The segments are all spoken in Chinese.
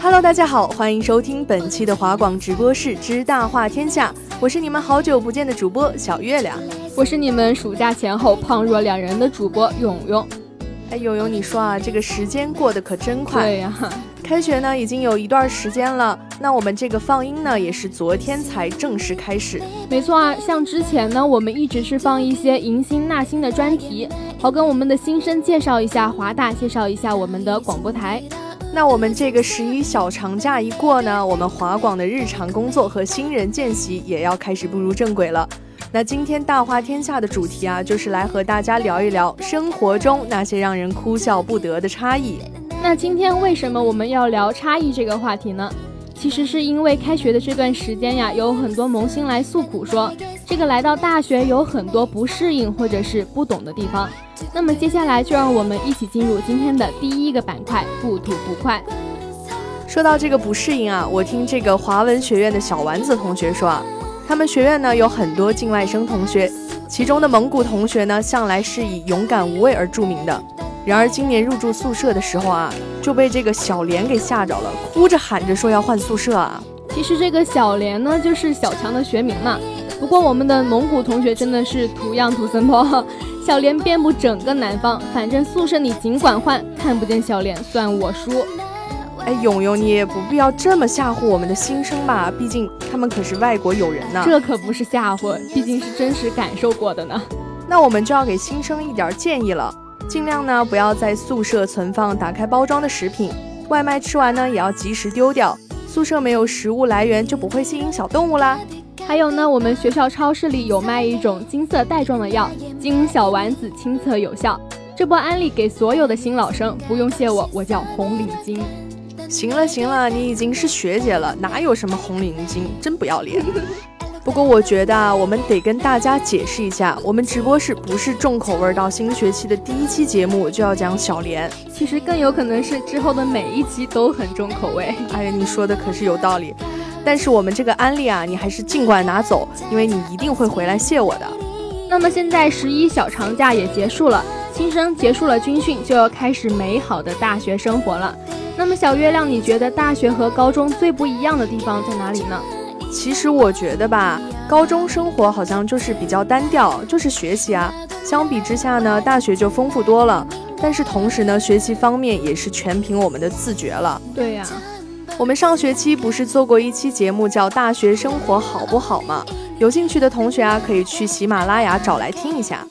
Hello，大家好，欢迎收听本期的华广直播室之大话天下，我是你们好久不见的主播小月亮，我是你们暑假前后胖若两人的主播勇勇。哎，勇勇，你说啊，这个时间过得可真快。对呀，开学呢已经有一段时间了，那我们这个放音呢也是昨天才正式开始。没错啊，像之前呢，我们一直是放一些迎新纳新的专题，好跟我们的新生介绍一下华大，介绍一下我们的广播台。那我们这个十一小长假一过呢，我们华广的日常工作和新人见习也要开始步入正轨了。那今天大话天下的主题啊，就是来和大家聊一聊生活中那些让人哭笑不得的差异。那今天为什么我们要聊差异这个话题呢？其实是因为开学的这段时间呀，有很多萌新来诉苦说，这个来到大学有很多不适应或者是不懂的地方。那么接下来就让我们一起进入今天的第一个板块——不吐不快。说到这个不适应啊，我听这个华文学院的小丸子同学说啊，他们学院呢有很多境外生同学，其中的蒙古同学呢向来是以勇敢无畏而著名的。然而今年入住宿舍的时候啊，就被这个小莲给吓着了，哭着喊着说要换宿舍啊。其实这个小莲呢，就是小强的学名嘛。不过我们的蒙古同学真的是图样图森破，小莲遍布整个南方，反正宿舍你尽管换，看不见小莲算我输。哎，勇勇，你也不必要这么吓唬我们的新生吧，毕竟他们可是外国友人呢。这可不是吓唬，毕竟是真实感受过的呢。那我们就要给新生一点建议了，尽量呢不要在宿舍存放打开包装的食品，外卖吃完呢也要及时丢掉。宿舍没有食物来源，就不会吸引小动物啦。还有呢，我们学校超市里有卖一种金色袋装的药，经小丸子亲测有效。这波安利给所有的新老生，不用谢我，我叫红领巾。行了行了，你已经是学姐了，哪有什么红领巾，真不要脸。不过我觉得啊，我们得跟大家解释一下，我们直播室不是重口味到新学期的第一期节目就要讲小莲，其实更有可能是之后的每一期都很重口味。哎呀，你说的可是有道理。但是我们这个安利啊，你还是尽管拿走，因为你一定会回来谢我的。那么现在十一小长假也结束了，新生结束了军训，就要开始美好的大学生活了。那么小月亮，你觉得大学和高中最不一样的地方在哪里呢？其实我觉得吧，高中生活好像就是比较单调，就是学习啊。相比之下呢，大学就丰富多了。但是同时呢，学习方面也是全凭我们的自觉了。对呀。我们上学期不是做过一期节目叫《大学生活好不好》吗？有兴趣的同学啊，可以去喜马拉雅找来听一下。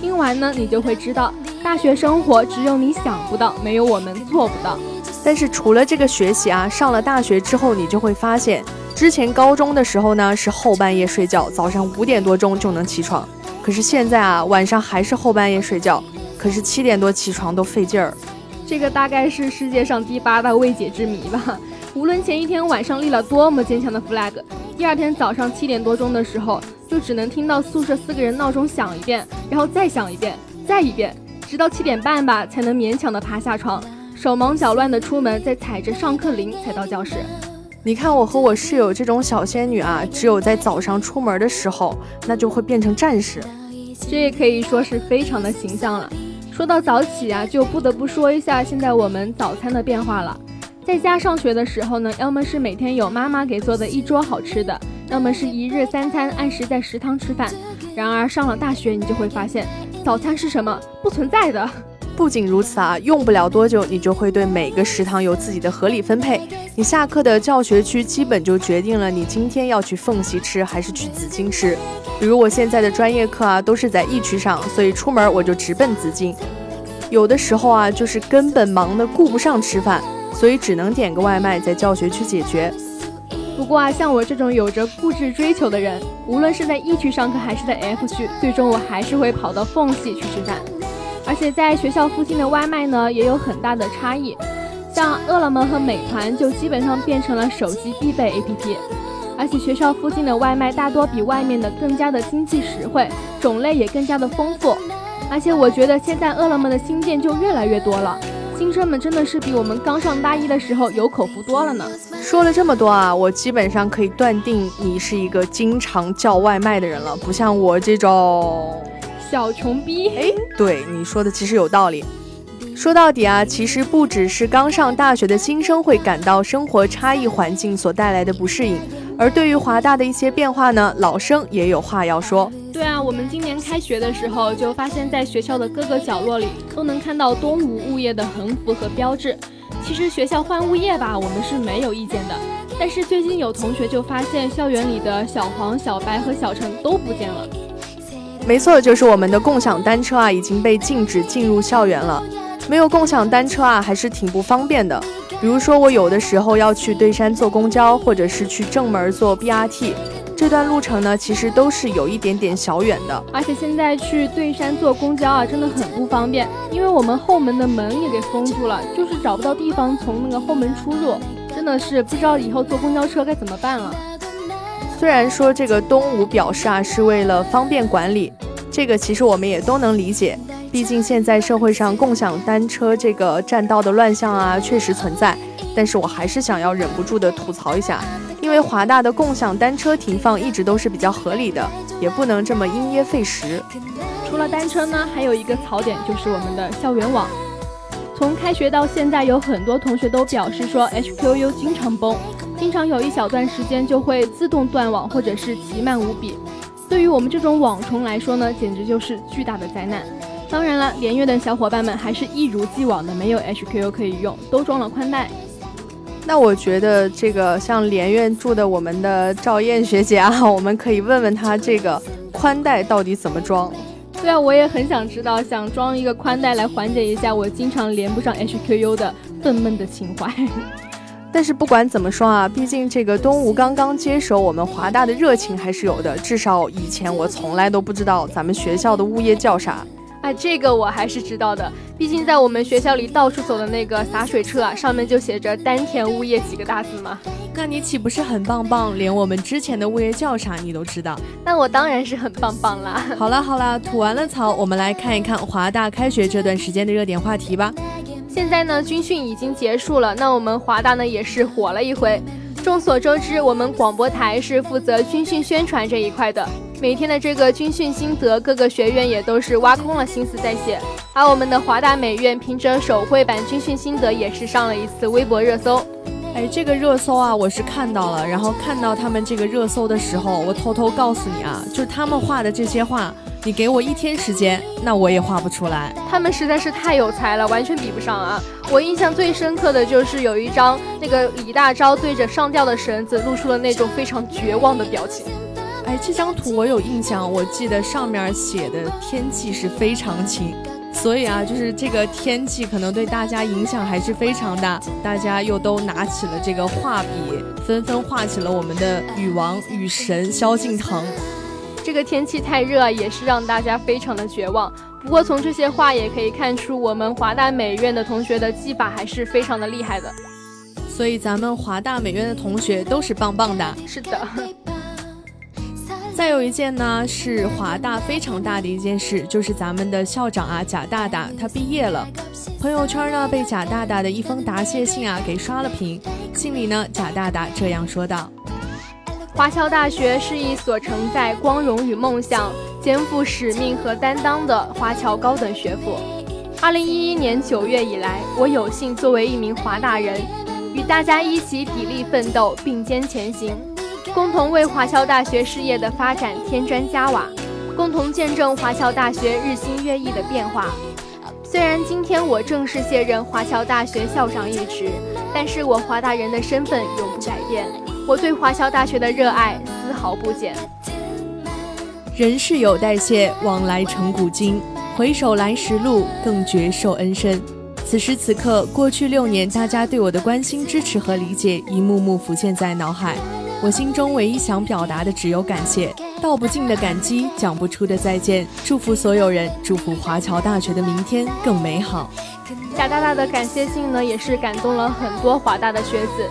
听完呢，你就会知道，大学生活只有你想不到，没有我们做不到。但是除了这个学习啊，上了大学之后，你就会发现，之前高中的时候呢，是后半夜睡觉，早上五点多钟就能起床。可是现在啊，晚上还是后半夜睡觉，可是七点多起床都费劲儿。这个大概是世界上第八大未解之谜吧。无论前一天晚上立了多么坚强的 flag，第二天早上七点多钟的时候，就只能听到宿舍四个人闹钟响一遍，然后再响一遍，再一遍，直到七点半吧，才能勉强的爬下床，手忙脚乱的出门，再踩着上课铃才到教室。你看我和我室友这种小仙女啊，只有在早上出门的时候，那就会变成战士。这也可以说是非常的形象了。说到早起啊，就不得不说一下现在我们早餐的变化了。在家上学的时候呢，要么是每天有妈妈给做的一桌好吃的，要么是一日三餐按时在食堂吃饭。然而上了大学，你就会发现，早餐是什么？不存在的。不仅如此啊，用不了多久，你就会对每个食堂有自己的合理分配。你下课的教学区基本就决定了你今天要去缝隙吃还是去紫金吃。比如我现在的专业课啊，都是在一区上，所以出门我就直奔紫金。有的时候啊，就是根本忙得顾不上吃饭，所以只能点个外卖在教学区解决。不过啊，像我这种有着固执追求的人，无论是在 E 区上课还是在 F 区，最终我还是会跑到缝隙去吃饭。而且在学校附近的外卖呢，也有很大的差异。像饿了么和美团就基本上变成了手机必备 APP。而且学校附近的外卖大多比外面的更加的经济实惠，种类也更加的丰富。而且我觉得现在饿了么的新店就越来越多了，新生们真的是比我们刚上大一的时候有口福多了呢。说了这么多啊，我基本上可以断定你是一个经常叫外卖的人了，不像我这种。小穷逼，哎，对你说的其实有道理。说到底啊，其实不只是刚上大学的新生会感到生活差异环境所带来的不适应，而对于华大的一些变化呢，老生也有话要说。对啊，我们今年开学的时候就发现，在学校的各个角落里都能看到东吴物业的横幅和标志。其实学校换物业吧，我们是没有意见的。但是最近有同学就发现，校园里的小黄、小白和小陈都不见了。没错，就是我们的共享单车啊，已经被禁止进入校园了。没有共享单车啊，还是挺不方便的。比如说，我有的时候要去对山坐公交，或者是去正门坐 BRT，这段路程呢，其实都是有一点点小远的。而且现在去对山坐公交啊，真的很不方便，因为我们后门的门也给封住了，就是找不到地方从那个后门出入，真的是不知道以后坐公交车该怎么办了。虽然说这个东吴表示啊是为了方便管理，这个其实我们也都能理解。毕竟现在社会上共享单车这个占道的乱象啊确实存在。但是我还是想要忍不住的吐槽一下，因为华大的共享单车停放一直都是比较合理的，也不能这么因噎废食。除了单车呢，还有一个槽点就是我们的校园网。从开学到现在，有很多同学都表示说 HQU 经常崩。经常有一小段时间就会自动断网，或者是极慢无比。对于我们这种网虫来说呢，简直就是巨大的灾难。当然了，连月的小伙伴们还是一如既往的没有 HQU 可以用，都装了宽带。那我觉得这个像连院住的我们的赵燕学姐啊，我们可以问问她这个宽带到底怎么装。对啊，我也很想知道，想装一个宽带来缓解一下我经常连不上 HQU 的愤懑的情怀。但是不管怎么说啊，毕竟这个东吴刚刚接手我们华大的热情还是有的。至少以前我从来都不知道咱们学校的物业叫啥。哎，这个我还是知道的。毕竟在我们学校里到处走的那个洒水车啊，上面就写着丹田物业几个大字嘛。那你岂不是很棒棒？连我们之前的物业叫啥你都知道？那我当然是很棒棒啦。好了好了，吐完了槽，我们来看一看华大开学这段时间的热点话题吧。现在呢，军训已经结束了，那我们华大呢也是火了一回。众所周知，我们广播台是负责军训宣传这一块的，每天的这个军训心得，各个学院也都是挖空了心思在写。而我们的华大美院凭着手绘版军训心得，也是上了一次微博热搜。哎，这个热搜啊，我是看到了，然后看到他们这个热搜的时候，我偷偷告诉你啊，就是他们画的这些画。你给我一天时间，那我也画不出来。他们实在是太有才了，完全比不上啊！我印象最深刻的就是有一张那个李大钊对着上吊的绳子，露出了那种非常绝望的表情。哎，这张图我有印象，我记得上面写的天气是非常晴，所以啊，就是这个天气可能对大家影响还是非常大。大家又都拿起了这个画笔，纷纷画起了我们的雨王、雨神萧敬腾。这个天气太热，也是让大家非常的绝望。不过从这些话也可以看出，我们华大美院的同学的技法还是非常的厉害的。所以咱们华大美院的同学都是棒棒的。是的。再有一件呢，是华大非常大的一件事，就是咱们的校长啊贾大大他毕业了。朋友圈呢被贾大大的一封答谢信啊给刷了屏。信里呢，贾大大这样说道：“华侨大学是一所承载光荣与梦想、肩负使命和担当的华侨高等学府。二零一一年九月以来，我有幸作为一名华大人，与大家一起砥砺奋斗，并肩前行，共同为华侨大学事业的发展添砖加瓦，共同见证华侨大学日新月异的变化。”虽然今天我正式卸任华侨大学校长一职，但是我华大人的身份永不改变。我对华侨大学的热爱丝毫不减。人世有代谢，往来成古今。回首来时路，更觉受恩深。此时此刻，过去六年，大家对我的关心、支持和理解，一幕幕浮现在脑海。我心中唯一想表达的，只有感谢。道不尽的感激，讲不出的再见。祝福所有人，祝福华侨大学的明天更美好。贾大大的感谢信呢，也是感动了很多华大的学子。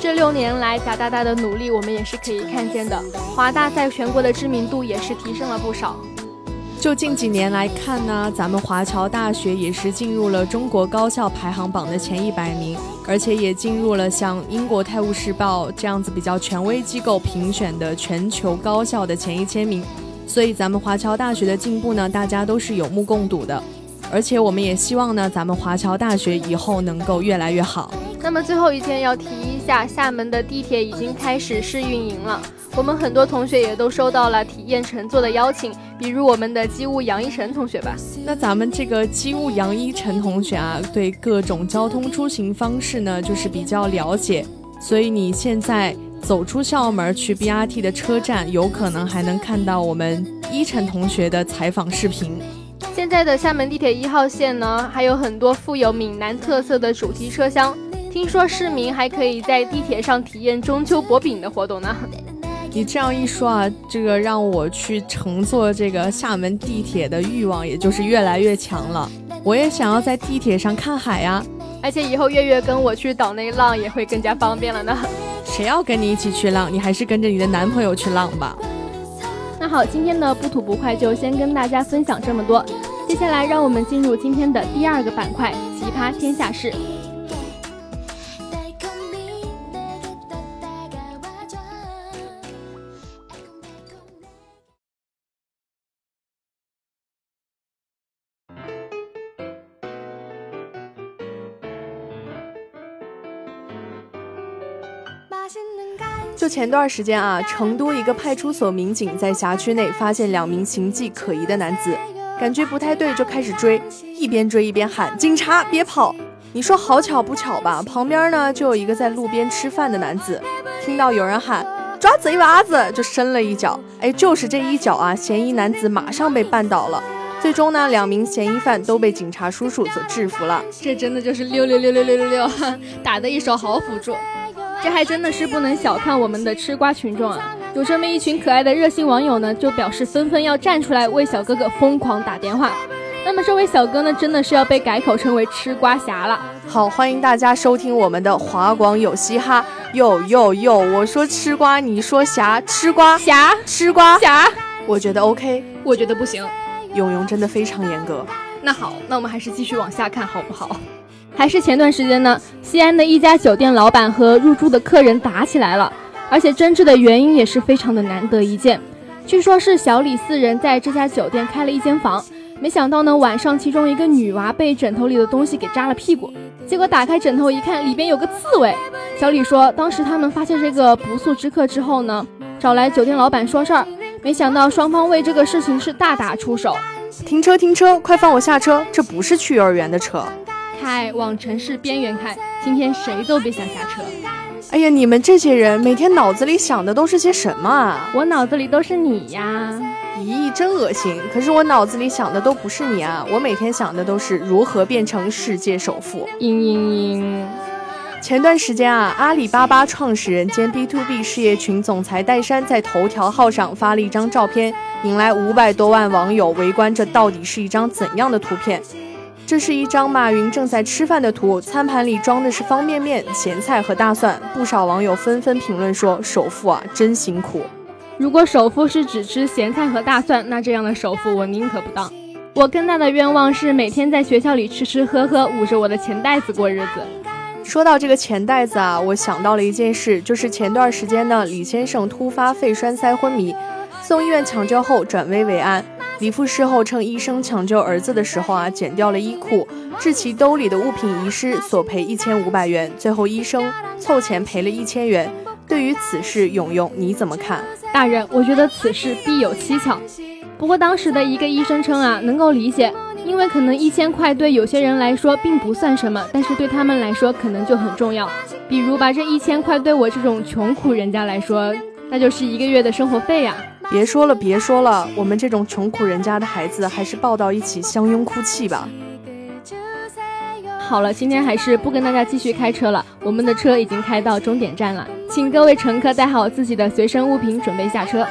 这六年来，贾大大的努力，我们也是可以看见的。华大在全国的知名度也是提升了不少。就近几年来看呢，咱们华侨大学也是进入了中国高校排行榜的前一百名，而且也进入了像英国《泰晤士报》这样子比较权威机构评选的全球高校的前一千名。所以咱们华侨大学的进步呢，大家都是有目共睹的。而且我们也希望呢，咱们华侨大学以后能够越来越好。那么最后一件要提一下，厦门的地铁已经开始试运营了。我们很多同学也都收到了体验乘坐的邀请，比如我们的机务杨一晨同学吧。那咱们这个机务杨一晨同学啊，对各种交通出行方式呢，就是比较了解，所以你现在走出校门去 BRT 的车站，有可能还能看到我们一晨同学的采访视频。现在的厦门地铁一号线呢，还有很多富有闽南特色的主题车厢，听说市民还可以在地铁上体验中秋薄饼的活动呢。你这样一说啊，这个让我去乘坐这个厦门地铁的欲望，也就是越来越强了。我也想要在地铁上看海呀，而且以后月月跟我去岛内浪也会更加方便了呢。谁要跟你一起去浪？你还是跟着你的男朋友去浪吧。那好，今天的不吐不快就先跟大家分享这么多。接下来让我们进入今天的第二个板块——奇葩天下事。就前段时间啊，成都一个派出所民警在辖区内发现两名形迹可疑的男子，感觉不太对，就开始追，一边追一边喊：“警察，别跑！”你说好巧不巧吧？旁边呢就有一个在路边吃饭的男子，听到有人喊“抓贼娃子”，就伸了一脚，哎，就是这一脚啊，嫌疑男子马上被绊倒了。最终呢，两名嫌疑犯都被警察叔叔所制服了。这真的就是六六六六六六六，打的一手好辅助。这还真的是不能小看我们的吃瓜群众啊！有这么一群可爱的热心网友呢，就表示纷纷要站出来为小哥哥疯狂打电话。那么这位小哥呢，真的是要被改口称为吃瓜侠了。好，欢迎大家收听我们的华广有嘻哈，哟哟哟！我说吃瓜，你说侠，吃瓜侠，吃瓜侠，我觉得 OK，我觉得不行。永永真的非常严格。那好，那我们还是继续往下看好不好？还是前段时间呢，西安的一家酒店老板和入住的客人打起来了，而且争执的原因也是非常的难得一见。据说是小李四人在这家酒店开了一间房，没想到呢晚上其中一个女娃被枕头里的东西给扎了屁股，结果打开枕头一看，里边有个刺猬。小李说，当时他们发现这个不速之客之后呢，找来酒店老板说事儿，没想到双方为这个事情是大打出手。停车停车，快放我下车，这不是去幼儿园的车。开，往城市边缘开，今天谁都别想下车。哎呀，你们这些人每天脑子里想的都是些什么啊？我脑子里都是你呀！咦，真恶心！可是我脑子里想的都不是你啊，我每天想的都是如何变成世界首富。嘤嘤嘤！前段时间啊，阿里巴巴创始人兼 B to B 事业群总裁戴珊在头条号上发了一张照片，引来五百多万网友围观，这到底是一张怎样的图片？这是一张马云正在吃饭的图，餐盘里装的是方便面、咸菜和大蒜。不少网友纷纷评论说：“首富啊，真辛苦。”如果首富是只吃咸菜和大蒜，那这样的首富我宁可不当。我更大的愿望是每天在学校里吃吃喝喝，捂着我的钱袋子过日子。说到这个钱袋子啊，我想到了一件事，就是前段时间呢，李先生突发肺栓塞昏迷，送医院抢救后转危为安。李父事后称，医生抢救儿子的时候啊，剪掉了衣裤，致其兜里的物品遗失，索赔一千五百元。最后医生凑钱赔了一千元。对于此事，永永你怎么看？大人，我觉得此事必有蹊跷。不过当时的一个医生称啊，能够理解，因为可能一千块对有些人来说并不算什么，但是对他们来说可能就很重要。比如把这一千块对我这种穷苦人家来说，那就是一个月的生活费呀。别说了，别说了，我们这种穷苦人家的孩子，还是抱到一起相拥哭泣吧。好了，今天还是不跟大家继续开车了，我们的车已经开到终点站了，请各位乘客带好自己的随身物品，准备下车。